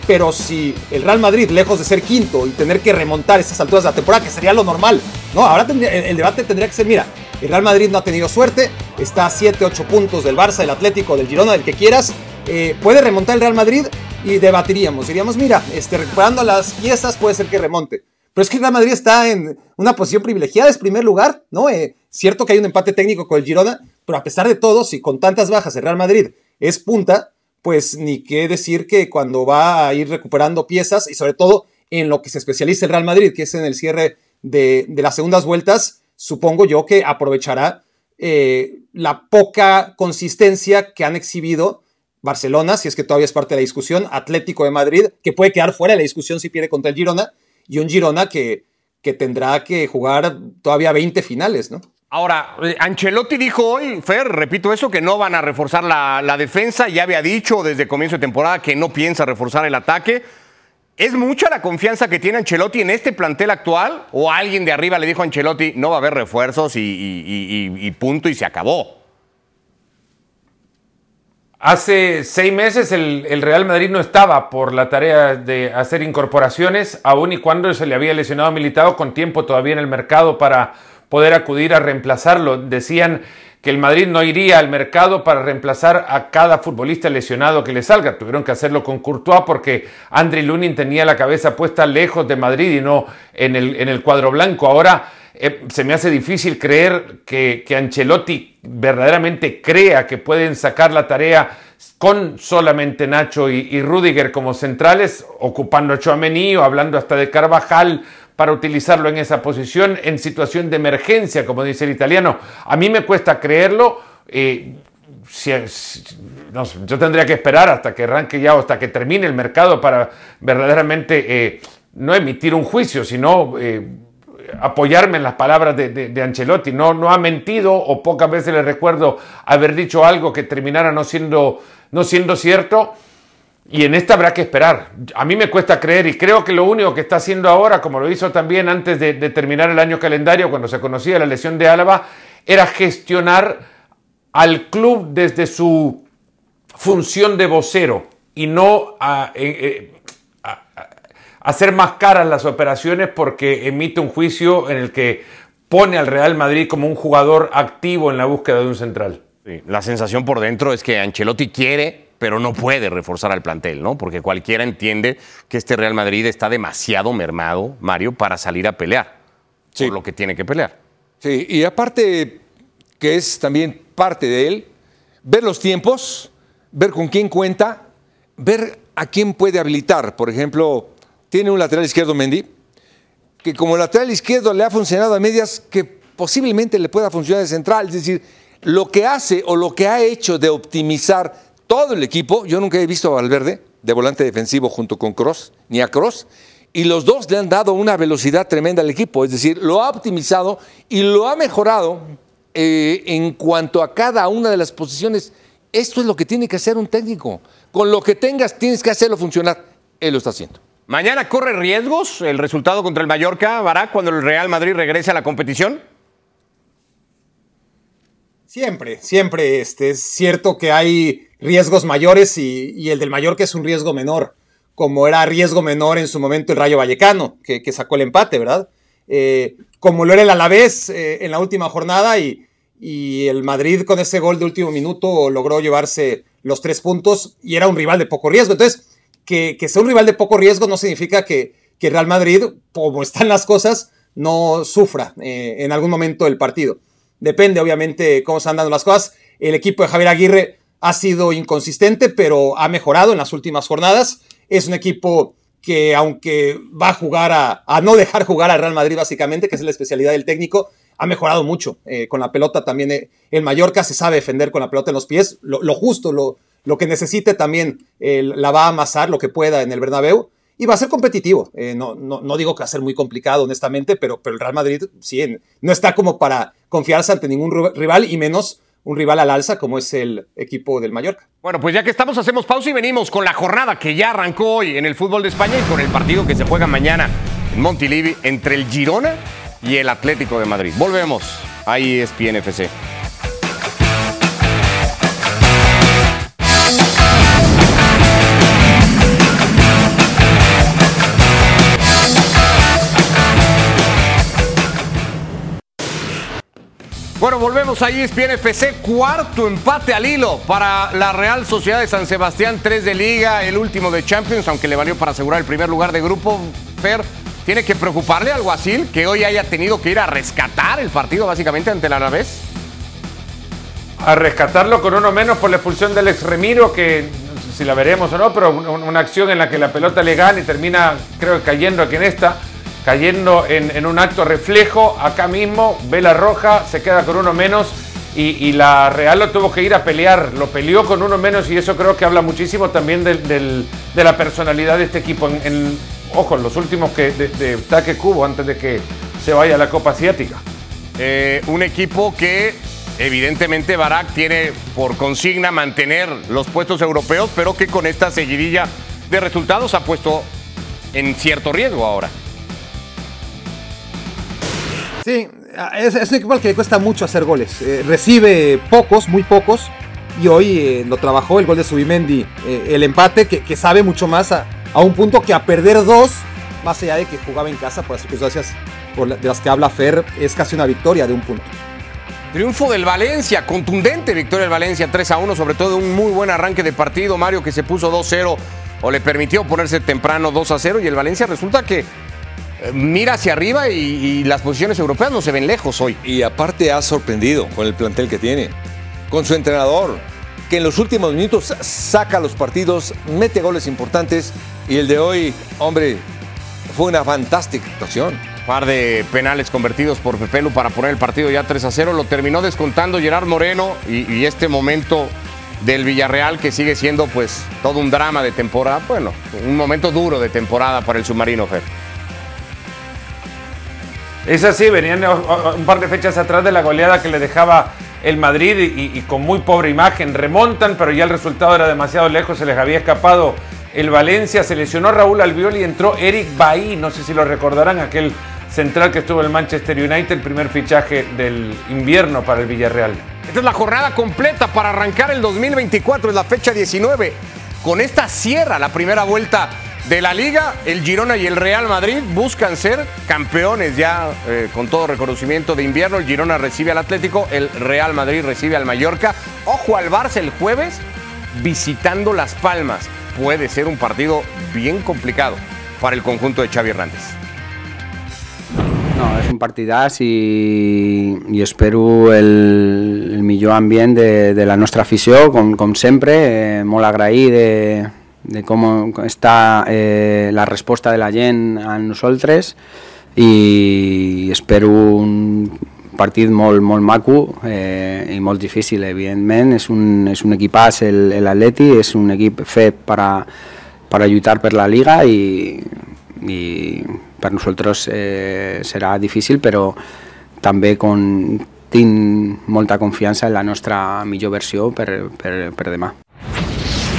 Pero si el Real Madrid, lejos de ser quinto y tener que remontar estas alturas de la temporada, que sería lo normal, ¿no? Ahora el, debate tendría que ser, mira, el Real Madrid no ha tenido suerte, está a 7, 8 puntos del Barça, del Atlético, del Girona, del que quieras. Eh, puede remontar el Real Madrid y debatiríamos. Diríamos, mira, este, recuperando las piezas puede ser que remonte. Pero es que el Real Madrid está en una posición privilegiada, es primer lugar, ¿no? Eh, cierto que hay un empate técnico con el Girona, pero a pesar de todo, si con tantas bajas el Real Madrid es punta, pues ni qué decir que cuando va a ir recuperando piezas y sobre todo en lo que se especializa el Real Madrid, que es en el cierre de, las segundas vueltas, supongo yo que aprovechará eh, la poca consistencia que han exhibido Barcelona, si es que todavía es parte de la discusión, Atlético de Madrid, que puede quedar fuera de la discusión si pierde contra el Girona, y un Girona que, que tendrá que jugar todavía 20 finales, ¿no? Ahora, eh, Ancelotti dijo hoy, Fer, repito eso, que no van a reforzar la, la, defensa. Ya había dicho desde comienzo de temporada que no piensa reforzar el ataque. ¿Es mucha la confianza que tiene Ancelotti en este plantel actual? ¿O alguien de arriba le dijo a Ancelotti, no va a haber refuerzos y, punto y se acabó? Hace seis meses el, el, Real Madrid no estaba por la tarea de hacer incorporaciones, aun y cuando se le había lesionado Militado con tiempo todavía en el mercado para poder acudir a reemplazarlo. Decían que el Madrid no iría al mercado para reemplazar a cada futbolista lesionado que le salga. Tuvieron que hacerlo con Courtois porque Andriy Lunin tenía la cabeza puesta lejos de Madrid y no en el, en el cuadro blanco. Ahora eh, se me hace difícil creer que, que Ancelotti verdaderamente crea que pueden sacar la tarea con solamente Nacho y, y Rudiger como centrales, ocupando a Chouameni o hablando hasta de Carvajal para utilizarlo en esa posición en situación de emergencia, como dice el italiano. A mí me cuesta creerlo. Eh, si, no, yo tendría que esperar hasta que arranque ya hasta que termine el mercado para verdaderamente eh, no emitir un juicio, sino eh, apoyarme en las palabras de, de, de, Ancelotti. No, no ha mentido o pocas veces le recuerdo haber dicho algo que terminara no siendo, no siendo cierto. Y en esta habrá que esperar. A mí me cuesta creer y creo que lo único que está haciendo ahora, como lo hizo también antes de, terminar el año calendario, cuando se conocía la lesión de Álava, era gestionar al club desde su función de vocero y no eh, a, hacer más caras las operaciones porque emite un juicio en el que pone al Real Madrid como un jugador activo en la búsqueda de un central. La sensación por dentro es que Ancelotti quiere pero no puede reforzar al plantel, ¿no? Porque cualquiera entiende que este Real Madrid está demasiado mermado, Mario, para salir a pelear. Sí. Por lo que tiene que pelear. Sí, y aparte que es también parte de él, ver los tiempos, ver con quién cuenta, ver a quién puede habilitar. Por ejemplo, tiene un lateral izquierdo Mendy, que como lateral izquierdo le ha funcionado a medias que posiblemente le pueda funcionar de central. Es decir, lo que hace o lo que ha hecho de optimizar todo el equipo, yo nunca he visto a Valverde de volante defensivo junto con Cross, ni a Cross, y los dos le han dado una velocidad tremenda al equipo, es decir, lo ha optimizado y lo ha mejorado eh, en cuanto a cada una de las posiciones. Esto es lo que tiene que hacer un técnico. Con lo que tengas, tienes que hacerlo funcionar. Él lo está haciendo. ¿Mañana corre riesgos el resultado contra el Mallorca, Bará, cuando el Real Madrid regrese a la competición? Siempre, siempre. Este, es cierto que hay riesgos mayores y, el del Mallorca es un riesgo menor, como era riesgo menor en su momento el Rayo Vallecano, que, que sacó el empate, ¿verdad? Eh, como lo era el Alavés eh, en la última jornada y, el Madrid con ese gol de último minuto logró llevarse los tres puntos y era un rival de poco riesgo. Entonces, que, que sea un rival de poco riesgo no significa que, que Real Madrid, como están las cosas, no sufra eh, en algún momento el partido. Depende, obviamente, cómo están dando las cosas. El equipo de Javier Aguirre ha sido inconsistente, pero ha mejorado en las últimas jornadas. Es un equipo que, aunque va a jugar a, no dejar jugar al Real Madrid, básicamente, que es la especialidad del técnico, ha mejorado mucho. Eh, con la pelota también, eh, el Mallorca se sabe defender con la pelota en los pies. Lo, justo, lo, lo, que necesite también eh, la va a amasar lo que pueda en el Bernabéu y va a ser competitivo. Eh, no, no, no, digo que va a ser muy complicado, honestamente, pero, pero el Real Madrid sí, no está como para confiarse ante ningún rival y menos un rival al alza como es el equipo del Mallorca. Bueno, pues ya que estamos, hacemos pausa y venimos con la jornada que ya arrancó hoy en el fútbol de España y con el partido que se juega mañana en Montilivi entre el Girona y el Atlético de Madrid. Volvemos a ESPN FC. Bueno, volvemos a ESPN FC, cuarto empate al hilo para la Real Sociedad de San Sebastián, 3 de Liga, el último de Champions, aunque le valió para asegurar el primer lugar de grupo. Fer, ¿tiene que preocuparle al Guasil que hoy haya tenido que ir a rescatar el partido básicamente ante el Alavés? A rescatarlo con uno menos por la expulsión del ex Remiro, que si la veremos o no, pero una acción en la que la pelota le gana y termina, creo, cayendo aquí en esta cayendo en, un acto reflejo acá mismo, vela roja, se queda con uno menos y, la Real lo tuvo que ir a pelear, lo peleó con uno menos y eso creo que habla muchísimo también del, de la personalidad de este equipo. Ojo, los últimos que, de, de cubo antes de que se vaya a la Copa Asiática. Eh, un equipo que evidentemente Barak tiene por consigna mantener los puestos europeos, pero que con esta seguidilla de resultados ha puesto en cierto riesgo ahora. Sí, es, es, un equipo al que le cuesta mucho hacer goles. Eh, recibe pocos, muy pocos, y hoy eh, lo trabajó el gol de Subimendi, eh, el empate que, sabe mucho más a, un punto que a perder dos, más allá de que jugaba en casa por las circunstancias de las que habla Fer, es casi una victoria de un punto. Triunfo del Valencia, contundente victoria del Valencia 3 a 1, sobre todo un muy buen arranque de partido, Mario que se puso 2-0 o le permitió ponerse temprano 2 a 0 y el Valencia resulta que mira hacia arriba y, las posiciones europeas no se ven lejos hoy. Y aparte ha sorprendido con el plantel que tiene, con su entrenador, que en los últimos minutos saca los partidos, mete goles importantes y el de hoy, hombre, fue una fantástica actuación. Par de penales convertidos por Pepelu para poner el partido ya 3 a 0. Lo terminó descontando Gerard Moreno y, y este momento del Villarreal que sigue siendo pues todo un drama de temporada. Bueno, un momento duro de temporada para el submarino Fer. Es así, venían un par de fechas atrás de la goleada que le dejaba el Madrid y, con muy pobre imagen. Remontan, pero ya el resultado era demasiado lejos, se les había escapado el Valencia. Se lesionó Raúl Albiol y entró Eric Bailly, no sé si lo recordarán, aquel central que estuvo en el Manchester United, el primer fichaje del invierno para el Villarreal. Esta es la jornada completa para arrancar el 2024, es la fecha 19. Con esta cierra la primera vuelta de la liga, el Girona y el Real Madrid buscan ser campeones ya eh, con todo reconocimiento de invierno. El Girona recibe al Atlético, el Real Madrid recibe al Mallorca. Ojo al Barça el jueves visitando Las Palmas. Puede ser un partido bien complicado para el conjunto de Xavi Hernández. No, es un partidazo y, espero el, el ambiente de, la nuestra afición, como siempre, eh, molt de, de com està eh, la resposta de la gent a nosaltres i espero un partit molt, molt maco eh, i molt difícil, evidentment. És un, és un equipàs l'Atleti, és un equip fet per a, per a lluitar per la Liga i, i per nosaltres eh, serà difícil, però també con, tinc molta confiança en la nostra millor versió per, per, per demà.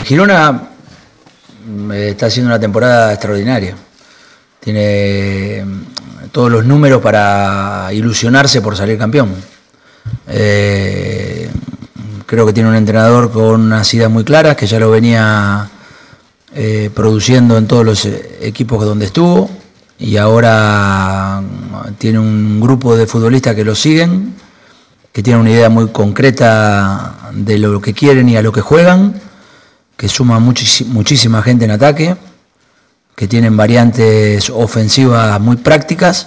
Girona está haciendo una temporada extraordinaria. Tiene mm, todos los números para ilusionarse por salir campeón. Eh, creo que tiene un entrenador con unas ideas muy claras, que ya lo venía eh, produciendo en todos los eh, equipos donde estuvo, y ahora mm, tiene un grupo de futbolistas que lo siguen, que tienen una idea muy concreta de lo que quieren y a lo que juegan que suma muchísima gente en ataque, que tienen variantes ofensivas muy prácticas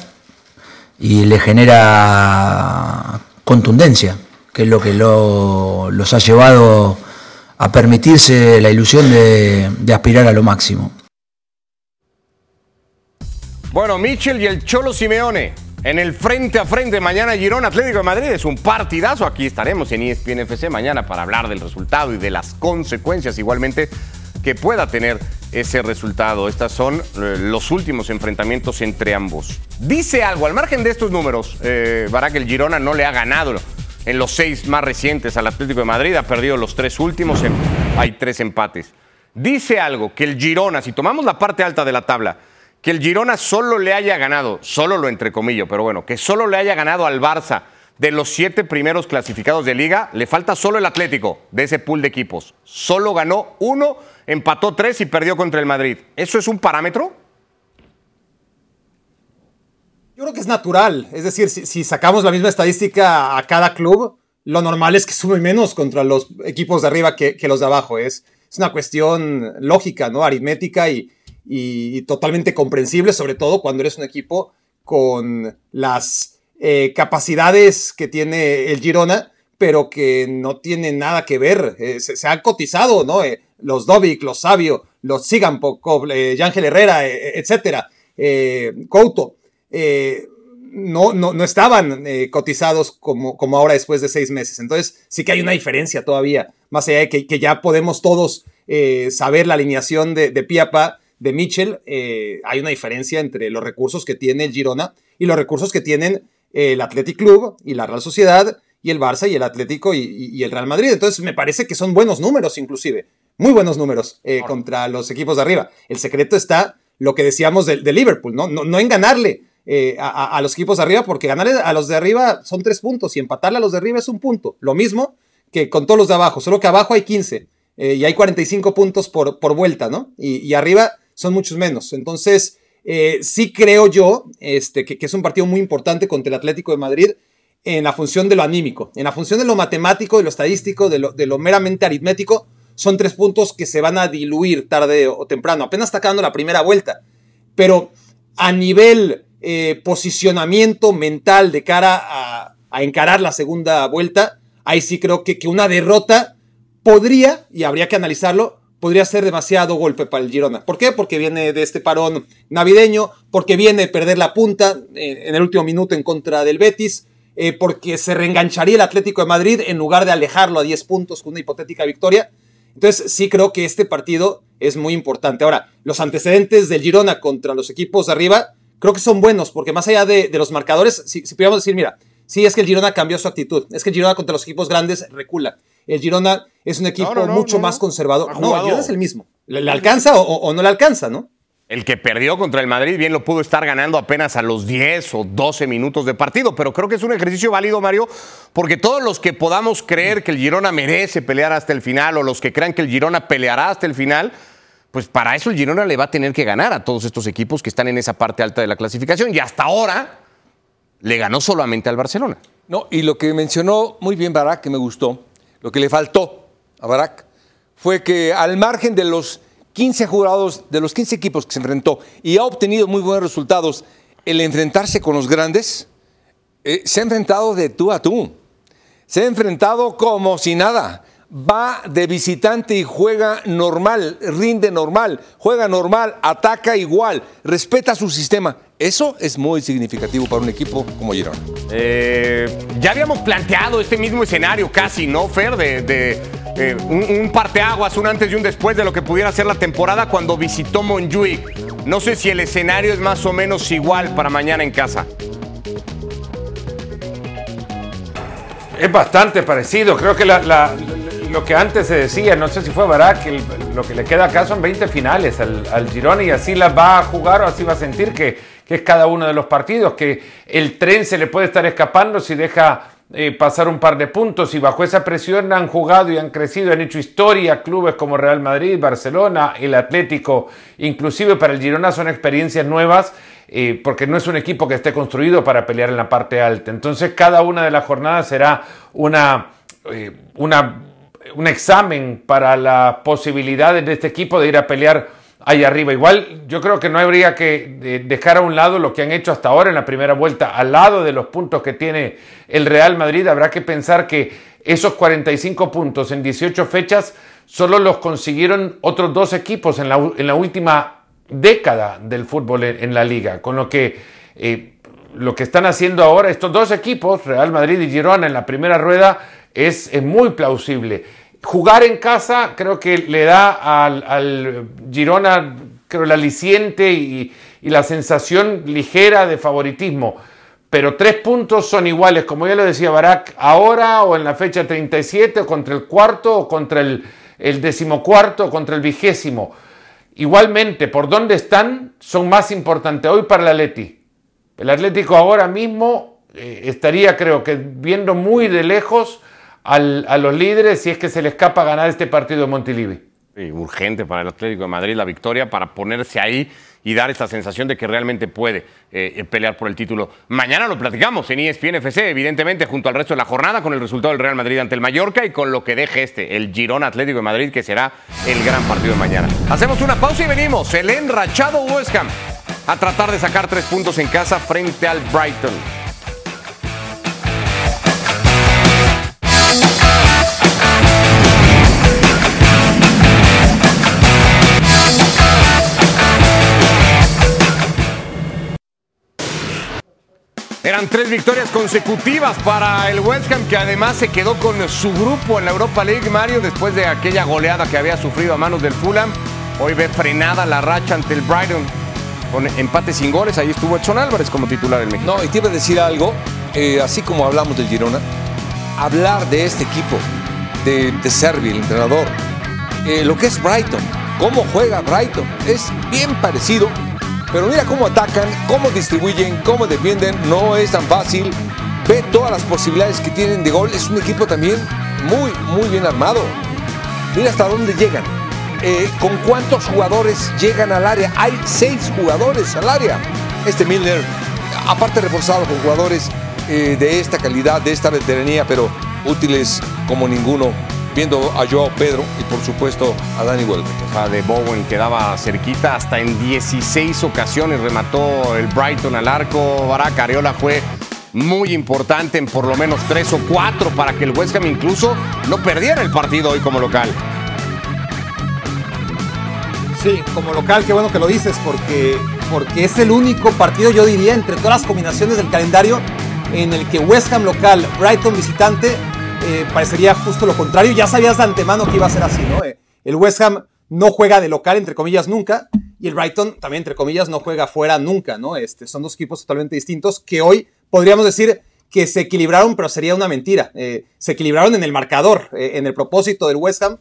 y le genera contundencia, que es lo que los ha llevado a permitirse la ilusión de, de aspirar a lo máximo. Bueno, Michel y el Cholo Simeone en el frente a frente mañana Girón Atlético de Madrid. Es un partidazo. Aquí estaremos en ESPN FC mañana para hablar del resultado y de las consecuencias igualmente que pueda tener ese resultado. Estos son eh, los últimos enfrentamientos entre ambos. Dice algo, al margen de estos números, eh, Barak el Girona no le ha ganado en los seis más recientes al Atlético de Madrid, ha perdido los tres últimos, hay tres empates. Dice algo que el Girona, si tomamos la parte alta de la tabla, que el Girona solo le haya ganado, solo lo entrecomillo, pero bueno, que solo le haya ganado al Barça de los siete primeros clasificados de liga, le falta solo el Atlético de ese pool de equipos. Solo ganó uno, empató tres y perdió contra el Madrid. ¿Eso es un parámetro? Yo creo que es natural. Es decir, si, sacamos la misma estadística a cada club, lo normal es que sube menos contra los equipos de arriba que, los de abajo. Es, es una cuestión lógica, ¿no? Aritmética y, y, totalmente comprensible, sobre todo cuando eres un equipo con las eh, capacidades que tiene el Girona, pero que no tiene nada que ver. Eh, se, han cotizado, ¿no? Eh, los Dovic, los Sabio, los Sigampo, Yángel Herrera, etcétera, Couto. No, no, no, estaban cotizados como, como ahora después de seis meses. Entonces sí que hay una diferencia todavía, más allá de que, ya podemos todos saber la alineación de, de Piapa de Mitchell, eh, hay una diferencia entre los recursos que tiene el Girona y los recursos que tienen el Athletic Club y la Real Sociedad y el Barça y el Atlético y, el Real Madrid. Entonces me parece que son buenos números inclusive, muy buenos números eh, contra los equipos de arriba. El secreto está lo que decíamos de, Liverpool, ¿no? No, en ganarle eh, a, los equipos de arriba, porque ganarle a los de arriba son tres puntos y empatarle a los de arriba es un punto. Lo mismo que con todos los de abajo, solo que abajo hay 15 eh, y hay 45 puntos por, por vuelta, ¿no? Y, arriba son muchos menos. Entonces, eh, sí creo yo este, que, es un partido muy importante contra el Atlético de Madrid en la función de lo anímico, en la función de lo matemático, de lo estadístico, de lo, de lo meramente aritmético. Son tres puntos que se van a diluir tarde o temprano. Apenas está acabando la primera vuelta. Pero a nivel eh, posicionamiento mental de cara a, a encarar la segunda vuelta, ahí sí creo que, que una derrota podría, y habría que analizarlo, podría ser demasiado golpe para el Girona. ¿Por qué? Porque viene de este parón navideño, porque viene de perder la punta eh, en el último minuto en contra del Betis, eh, porque se reengancharía el Atlético de Madrid en lugar de alejarlo a 10 puntos con una hipotética victoria. Entonces sí creo que este partido es muy importante. Ahora, los antecedentes del Girona contra los equipos de arriba creo que son buenos, porque más allá de, los marcadores, si, si pudiéramos decir, mira, Sí, es que el Girona cambió su actitud. Es que el Girona contra los equipos grandes recula. El Girona es un equipo mucho más conservador. No, el Girona es el mismo. ¿Le, alcanza o, no le alcanza, no? El que perdió contra el Madrid bien lo pudo estar ganando apenas a los 10 o 12 minutos de partido, pero creo que es un ejercicio válido, Mario, porque todos los que podamos creer que el Girona merece pelear hasta el final o los que crean que el Girona peleará hasta el final, pues para eso el Girona le va a tener que ganar a todos estos equipos que están en esa parte alta de la clasificación. Y hasta ahora, le ganó solamente al Barcelona. No, y lo que mencionó muy bien Barak, que me gustó, lo que le faltó a Barak, fue que al margen de los 15 jugados, de los 15 equipos que se enfrentó y ha obtenido muy buenos resultados, el enfrentarse con los grandes, eh, se ha enfrentado de tú a tú. Se ha enfrentado como si nada. Va de visitante y juega normal, rinde normal, juega normal, ataca igual, respeta su sistema. Eso es muy significativo para un equipo como Girona. Eh, ya habíamos planteado este mismo escenario casi, ¿no, Fer? De, eh, un, parteaguas, un antes y un después de lo que pudiera ser la temporada cuando visitó Montjuic. No sé si el escenario es más o menos igual para mañana en casa. Es bastante parecido. Creo que lo que antes se decía, no sé si fue Barak, lo que le queda acá son 20 finales al, al Girona y así las va a jugar o así va a sentir que que es cada uno de los partidos, que el tren se le puede estar escapando si deja eh, pasar un par de puntos y bajo esa presión han jugado y han crecido, han hecho historia clubes como Real Madrid, Barcelona, el Atlético, inclusive para el Girona son experiencias nuevas eh, porque no es un equipo que esté construido para pelear en la parte alta. Entonces cada una de las jornadas será una, eh, una, un examen para las posibilidades de este equipo de ir a pelear ahí arriba. Igual yo creo que no habría que eh, dejar a un lado lo que han hecho hasta ahora en la primera vuelta, al lado de los puntos que tiene el Real Madrid, habrá que pensar que esos 45 puntos en 18 fechas solo los consiguieron otros dos equipos en la, en la última década del fútbol en, la liga, con lo que eh, lo que están haciendo ahora estos dos equipos, Real Madrid y Girona en la primera rueda, es, es muy plausible jugar en casa creo que le da al, Girona creo, el aliciente y, la sensación ligera de favoritismo. Pero tres puntos son iguales, como ya lo decía Barak, ahora o en la fecha 37, o contra el cuarto, o contra el, el decimocuarto, o contra el vigésimo. Igualmente, por dónde están, son más importantes hoy para el Atleti. El Atlético ahora mismo eh, estaría, creo que, viendo muy de lejos a los líderes si es que se le escapa ganar este partido de Montilivi. urgente para el Atlético de Madrid la victoria para ponerse ahí y dar esta sensación de que realmente puede eh, pelear por el título. Mañana lo platicamos en ESPN FC, evidentemente, junto al resto de la jornada, con el resultado del Real Madrid ante el Mallorca y con lo que deje este, el Girón Atlético de Madrid, que será el gran partido de mañana. Hacemos una pausa y venimos. El enrachado West Ham a tratar de sacar tres puntos en casa frente al Brighton. Eran tres victorias consecutivas para el West Ham, que además se quedó con su grupo en la Europa League, Mario, después de aquella goleada que había sufrido a manos del Fulham. Hoy ve frenada la racha ante el Brighton con empate sin goles. Ahí estuvo Edson Álvarez como titular del México. No, y te iba a decir algo, eh, así como hablamos del Girona, hablar de este equipo, de, de Servi, el entrenador, eh, lo que es Brighton, cómo juega Brighton, es bien parecido pero mira cómo atacan, cómo distribuyen, cómo defienden. No es tan fácil. Ve todas las posibilidades que tienen de gol. Es un equipo también muy, muy bien armado. Mira hasta dónde llegan. Eh, ¿Con cuántos jugadores llegan al área? Hay seis jugadores al área. Este Milner, aparte reforzado con jugadores eh, de esta calidad, de esta veteranía, pero útiles como ninguno, viendo a Joao Pedro y por supuesto a Danny Welbeck. O sea, de Bowen quedaba cerquita, hasta en 16 ocasiones remató el Brighton al arco. Barack Areola fue muy importante en por lo menos tres o cuatro para que el West Ham incluso no perdiera el partido hoy como local. Sí, como local, qué bueno que lo dices, porque, porque es el único partido, yo diría, entre todas las combinaciones del calendario, en el que West Ham local, Brighton visitante, eh, parecería justo lo contrario. Ya sabías de antemano que iba a ser así, ¿no? Eh, el West Ham no juega de local, entre comillas, nunca, y el Brighton también, entre comillas, no juega fuera nunca, ¿no? Este, son dos equipos totalmente distintos que hoy podríamos decir que se equilibraron, pero sería una mentira. Eh, se equilibraron en el marcador, en el propósito del West Ham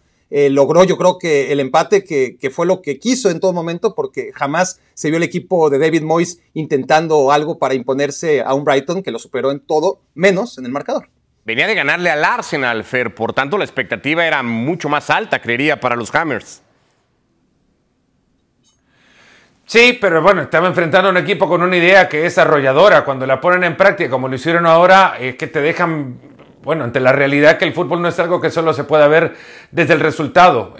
logró yo creo que el empate que, fue lo que quiso en todo momento porque jamás se vio el equipo de David Moyes intentando algo para imponerse a un Brighton que lo superó en todo menos en el marcador. Venía de ganarle al Arsenal, Fer, por tanto la expectativa era mucho más alta, creería, para los Hammers. Sí, pero bueno, estaba enfrentando a un equipo con una idea que es arrolladora. Cuando la ponen en práctica, como lo hicieron ahora, es que te dejan bueno, ante la realidad que el fútbol no es algo que solo se pueda ver desde el resultado,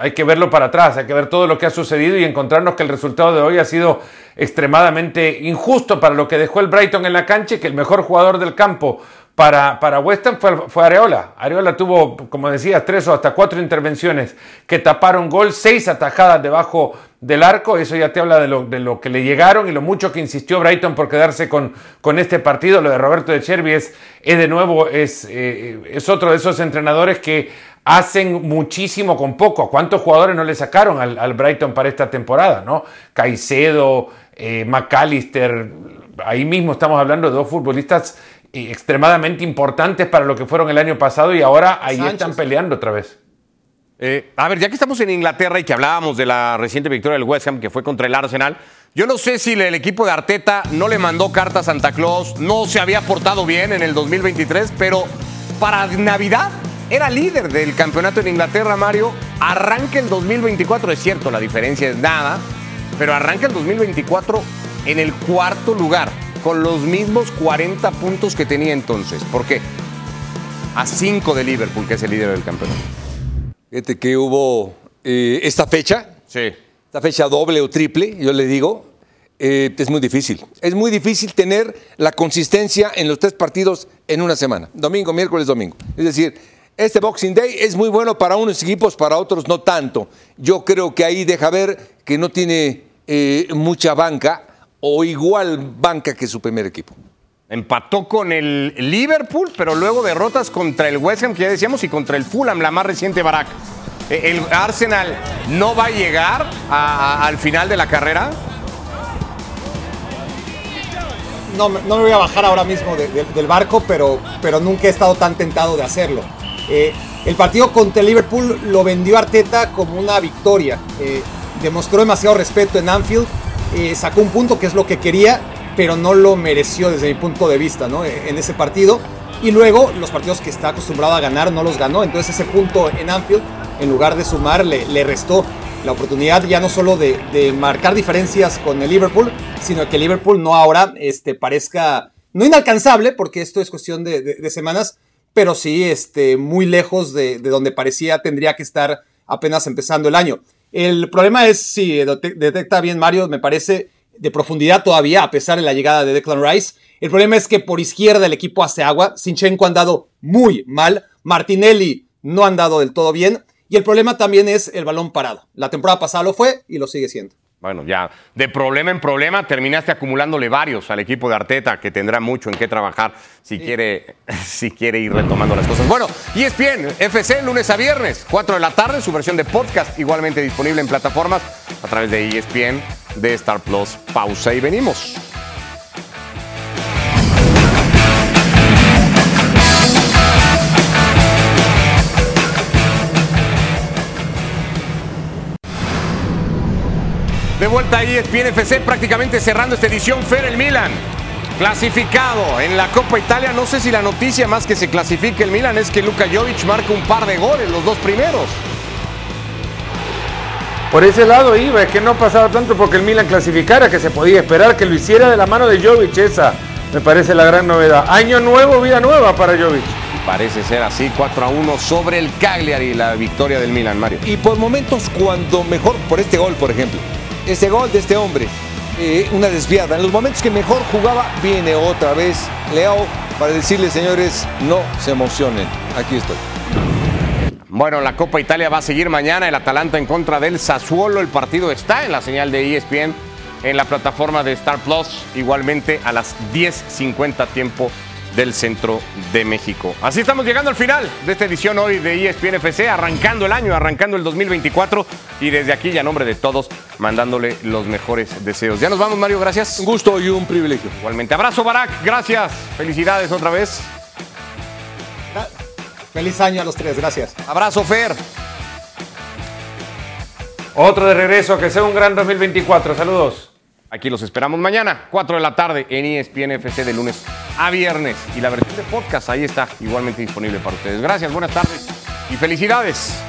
hay que verlo para atrás, hay que ver todo lo que ha sucedido y encontrarnos que el resultado de hoy ha sido extremadamente injusto para lo que dejó el Brighton en la cancha y que el mejor jugador del campo para, para West Ham fue, fue, Areola. Areola tuvo, como decías, tres o hasta cuatro intervenciones que taparon gol, seis atajadas debajo del arco. Eso ya te habla de lo, de lo que le llegaron y lo mucho que insistió Brighton por quedarse con, con este partido. Lo de Roberto de Chervi es, de nuevo, es, eh, es otro de esos entrenadores que hacen muchísimo con poco. ¿Cuántos jugadores no le sacaron al, al Brighton para esta temporada? ¿no? Caicedo, eh, McAllister, ahí mismo estamos hablando de dos futbolistas extremadamente importantes para lo que fueron el año pasado y ahora ahí están peleando otra vez. Eh, a ver, ya que estamos en Inglaterra y que hablábamos de la reciente victoria del West Ham que fue contra el Arsenal, yo no sé si el equipo de Arteta no le mandó carta a Santa Claus, no se había portado bien en el 2023, pero para Navidad era líder del campeonato en Inglaterra, Mario. Arranca el 2024, es cierto, la diferencia es nada, pero arranca el 2024 en el cuarto lugar con los mismos 40 puntos que tenía entonces. ¿Por qué? A 5 de Liverpool, que es el líder del campeonato. Fíjate que hubo eh, esta fecha. Sí. Esta fecha doble o triple, yo le digo, eh, es muy difícil. Es muy difícil tener la consistencia en los tres partidos en una semana. Domingo, miércoles, domingo. Es decir, este Boxing Day es muy bueno para unos equipos, para otros no tanto. Yo creo que ahí deja ver que no tiene eh, mucha banca o igual banca que su primer equipo. Empató con el Liverpool, pero luego derrotas contra el West Ham, que ya decíamos, y contra el Fulham, la más reciente Barak. Eh, ¿El Arsenal no va a llegar al final de la carrera? No, no me voy a bajar ahora mismo del barco, pero, pero nunca he estado tan tentado de hacerlo. Eh, el partido contra el Liverpool lo vendió Arteta como una victoria. Eh, demostró demasiado respeto en Anfield eh, sacó un punto que es lo que quería, pero no lo mereció desde mi punto de vista ¿no? en ese partido. Y luego los partidos que está acostumbrado a ganar no los ganó. Entonces ese punto en Anfield, en lugar de sumar, le, restó la oportunidad ya no solo de, marcar diferencias con el Liverpool, sino que el Liverpool no ahora este, parezca, no inalcanzable, porque esto es cuestión de, semanas, pero sí este, muy lejos de, de donde parecía tendría que estar apenas empezando el año. El problema es si detecta bien Mario, me parece, de profundidad todavía, a pesar de la llegada de Declan Rice. El problema es que por izquierda el equipo hace agua. Sinchenko ha andado muy mal. Martinelli no ha andado del todo bien. Y el problema también es el balón parado. La temporada pasada lo fue y lo sigue siendo. Bueno, ya de problema en problema terminaste acumulándole varios al equipo de Arteta, que tendrá mucho en qué trabajar si, quiere, si quiere ir retomando las cosas. Bueno, ESPN, FC, lunes a viernes, 4 de la tarde, su versión de podcast igualmente disponible en plataformas a través de ESPN, de Star Plus. Pausa y venimos. De vuelta ahí, ESPN FC, prácticamente cerrando esta edición, Fer el Milan. Clasificado en la Copa Italia, no sé si la noticia más que se clasifique el Milan es que Luka Jovic marca un par de goles, los dos primeros. Por ese lado iba, es que no pasaba tanto porque el Milan clasificara, que se podía esperar que lo hiciera de la mano de Jovic, esa me parece la gran novedad. Año nuevo, vida nueva para Jovic. Parece ser así, 4 a 1 sobre el Cagliari, la victoria del Milan, Mario. Y por momentos cuando mejor, por este gol, por ejemplo, este gol de este hombre, eh, una desviada, en los momentos que mejor jugaba, viene otra vez Leao para decirle, señores, no se emocionen, aquí estoy. Bueno, la Copa Italia va a seguir mañana, el Atalanta en contra del Sassuolo, el partido está en la señal de ESPN, en la plataforma de Star Plus, igualmente a las 10.50 tiempo del centro de México. Así estamos llegando al final de esta edición hoy de ESPN FC, arrancando el año, arrancando el 2024 y desde aquí y a nombre de todos mandándole los mejores deseos. Ya nos vamos Mario, gracias. Un gusto y un privilegio. Igualmente, abrazo Barak, gracias, felicidades otra vez. Feliz año a los tres, gracias. Abrazo Fer. Otro de regreso, que sea un gran 2024. Saludos. Aquí los esperamos mañana, 4 de la tarde en ESPN FC de lunes a viernes. Y la versión de podcast ahí está igualmente disponible para ustedes. Gracias, buenas tardes y felicidades.